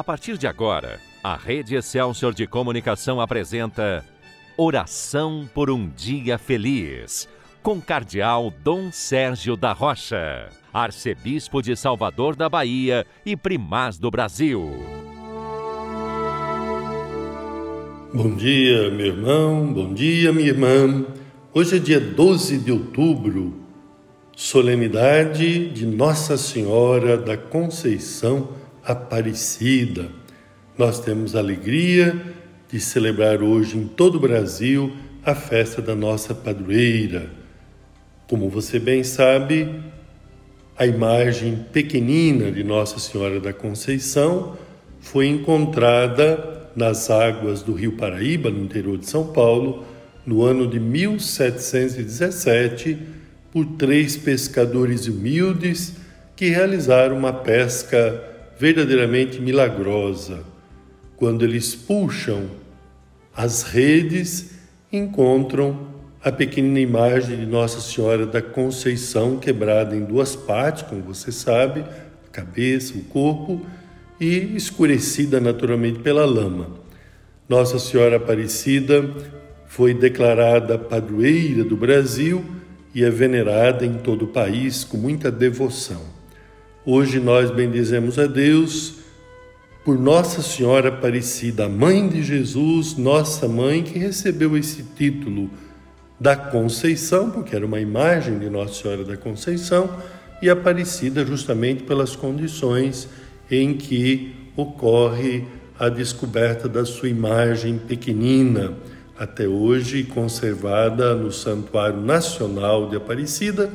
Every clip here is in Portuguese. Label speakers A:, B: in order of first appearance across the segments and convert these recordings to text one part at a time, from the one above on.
A: A partir de agora, a Rede Excelsior de Comunicação apresenta Oração por um Dia Feliz, com Cardeal Dom Sérgio da Rocha, Arcebispo de Salvador da Bahia e Primaz do Brasil.
B: Bom dia, meu irmão, bom dia, minha irmã. Hoje é dia 12 de outubro, solenidade de Nossa Senhora da Conceição Aparecida. Nós temos a alegria de celebrar hoje em todo o Brasil a festa da nossa padroeira. Como você bem sabe, a imagem pequenina de Nossa Senhora da Conceição foi encontrada nas águas do Rio Paraíba, no interior de São Paulo, no ano de 1717, por três pescadores humildes que realizaram uma pesca verdadeiramente milagrosa. Quando eles puxam as redes, encontram a pequenina imagem de Nossa Senhora da Conceição quebrada em duas partes, como você sabe, a cabeça, o corpo, e escurecida naturalmente pela lama. Nossa Senhora Aparecida foi declarada padroeira do Brasil e é venerada em todo o país com muita devoção. Hoje nós bendizemos a Deus por Nossa Senhora Aparecida, mãe de Jesus, nossa mãe, que recebeu esse título da Conceição, porque era uma imagem de Nossa Senhora da Conceição, e Aparecida justamente pelas condições em que ocorre a descoberta da sua imagem pequenina, até hoje conservada no Santuário Nacional de Aparecida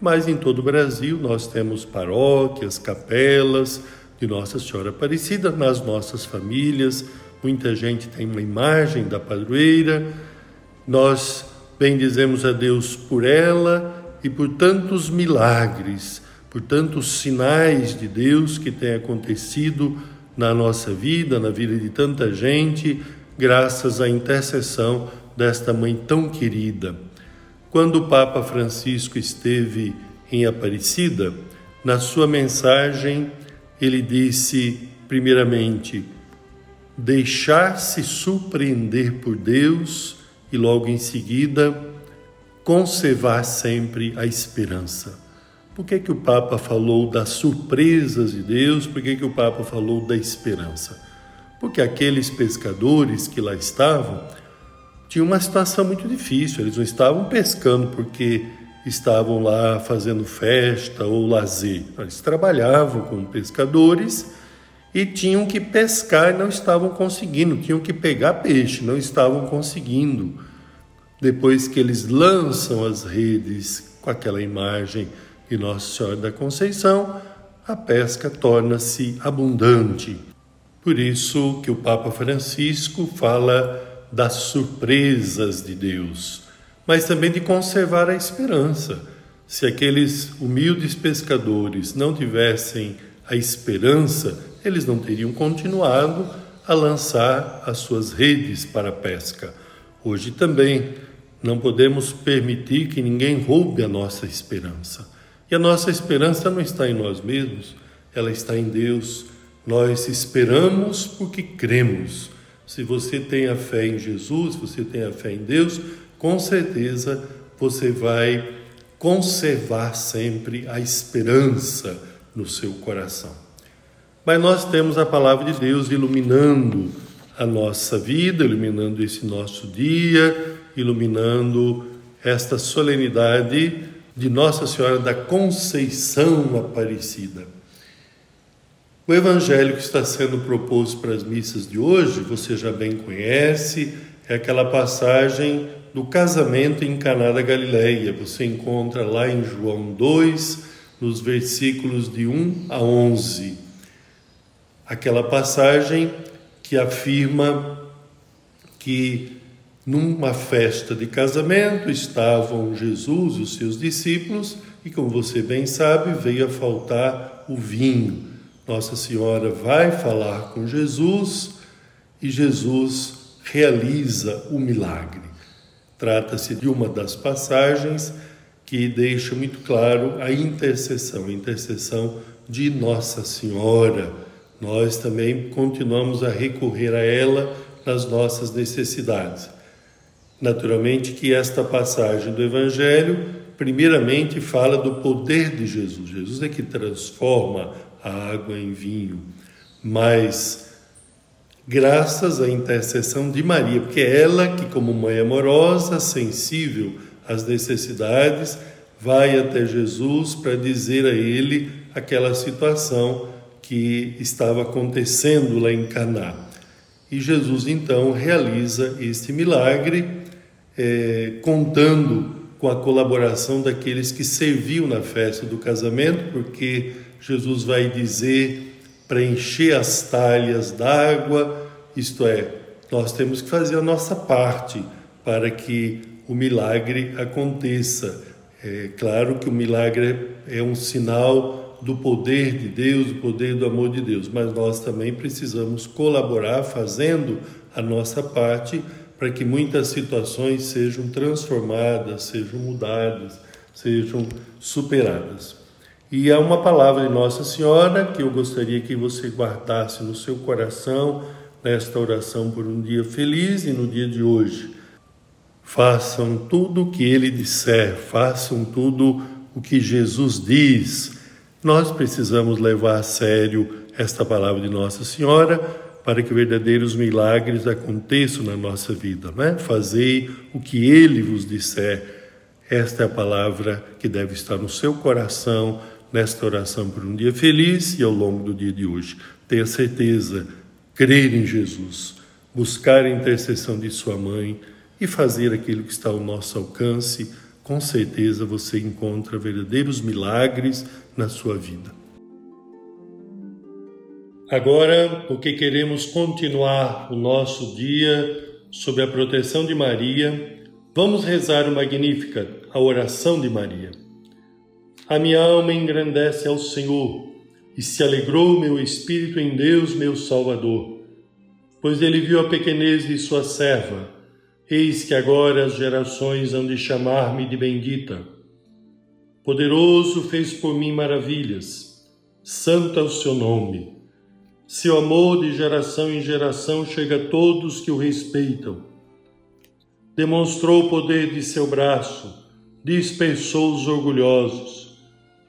B: mas em todo o Brasil nós temos paróquias, capelas de Nossa Senhora Aparecida nas nossas famílias. Muita gente tem uma imagem da padroeira. Nós bendizemos a Deus por ela e por tantos milagres, por tantos sinais de Deus que têm acontecido na nossa vida, na vida de tanta gente, graças à intercessão desta mãe tão querida. Quando o Papa Francisco esteve em Aparecida, na sua mensagem ele disse, primeiramente, deixar-se surpreender por Deus e logo em seguida conservar sempre a esperança. Por que, que o Papa falou das surpresas de Deus? Por que, que o Papa falou da esperança? Porque aqueles pescadores que lá estavam tinha uma situação muito difícil. Eles não estavam pescando porque estavam lá fazendo festa ou lazer. Eles trabalhavam como pescadores e tinham que pescar e não estavam conseguindo, tinham que pegar peixe, não estavam conseguindo. Depois que eles lançam as redes com aquela imagem de Nossa Senhora da Conceição, a pesca torna-se abundante. Por isso que o Papa Francisco fala das surpresas de Deus, mas também de conservar a esperança. Se aqueles humildes pescadores não tivessem a esperança, eles não teriam continuado a lançar as suas redes para a pesca. Hoje também não podemos permitir que ninguém roube a nossa esperança. E a nossa esperança não está em nós mesmos, ela está em Deus. Nós esperamos porque cremos. Se você tem a fé em Jesus, você tem a fé em Deus, com certeza você vai conservar sempre a esperança no seu coração. Mas nós temos a palavra de Deus iluminando a nossa vida, iluminando esse nosso dia, iluminando esta solenidade de Nossa Senhora da Conceição Aparecida. O evangelho que está sendo proposto para as missas de hoje, você já bem conhece, é aquela passagem do casamento em Caná da Galileia. Você encontra lá em João 2, nos versículos de 1 a 11. Aquela passagem que afirma que numa festa de casamento estavam Jesus e os seus discípulos e, como você bem sabe, veio a faltar o vinho. Nossa Senhora vai falar com Jesus e Jesus realiza o milagre. Trata-se de uma das passagens que deixa muito claro a intercessão, a intercessão de Nossa Senhora, nós também continuamos a recorrer a ela nas nossas necessidades. Naturalmente que esta passagem do Evangelho, primeiramente, fala do poder de Jesus. Jesus é que transforma a água em vinho, mas graças à intercessão de Maria, porque é ela que, como mãe amorosa, sensível às necessidades, vai até Jesus para dizer a ele aquela situação que estava acontecendo lá em Caná. E Jesus então realiza este milagre, é, contando com a colaboração daqueles que serviam na festa do casamento, porque Jesus vai dizer para encher as talhas d'água, isto é, nós temos que fazer a nossa parte para que o milagre aconteça. É claro que o milagre é um sinal do poder de Deus, do poder do amor de Deus, mas nós também precisamos colaborar fazendo a nossa parte para que muitas situações sejam transformadas, sejam mudadas, sejam superadas. E há uma palavra de Nossa Senhora que eu gostaria que você guardasse no seu coração nesta oração por um dia feliz e no dia de hoje. Façam tudo o que ele disser, façam tudo o que Jesus diz. Nós precisamos levar a sério esta palavra de Nossa Senhora para que verdadeiros milagres aconteçam na nossa vida, né? Fazei o que ele vos disser. Esta é a palavra que deve estar no seu coração nesta oração por um dia feliz e ao longo do dia de hoje. Tenha certeza, crer em Jesus, buscar a intercessão de sua mãe e fazer aquilo que está ao nosso alcance, com certeza você encontra verdadeiros milagres na sua vida. Agora, porque queremos continuar o nosso dia sob a proteção de Maria, vamos rezar o Magnífica, a oração de Maria. A minha alma engrandece ao Senhor, e se alegrou meu espírito em Deus, meu Salvador, pois ele viu a pequenez de sua serva. Eis que agora as gerações hão de chamar-me de bendita. Poderoso fez por mim maravilhas, santo é o seu nome. Seu amor de geração em geração chega a todos que o respeitam. Demonstrou o poder de seu braço, dispersou os orgulhosos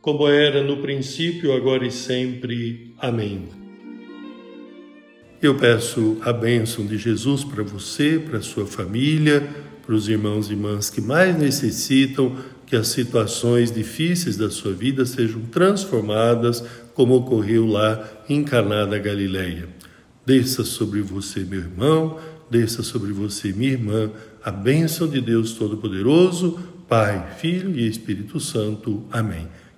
B: como era no princípio, agora e sempre. Amém. Eu peço a bênção de Jesus para você, para sua família, para os irmãos e irmãs que mais necessitam que as situações difíceis da sua vida sejam transformadas, como ocorreu lá em Caná da Galileia. Desça sobre você, meu irmão, desça sobre você, minha irmã, a bênção de Deus Todo-Poderoso, Pai, Filho e Espírito Santo. Amém.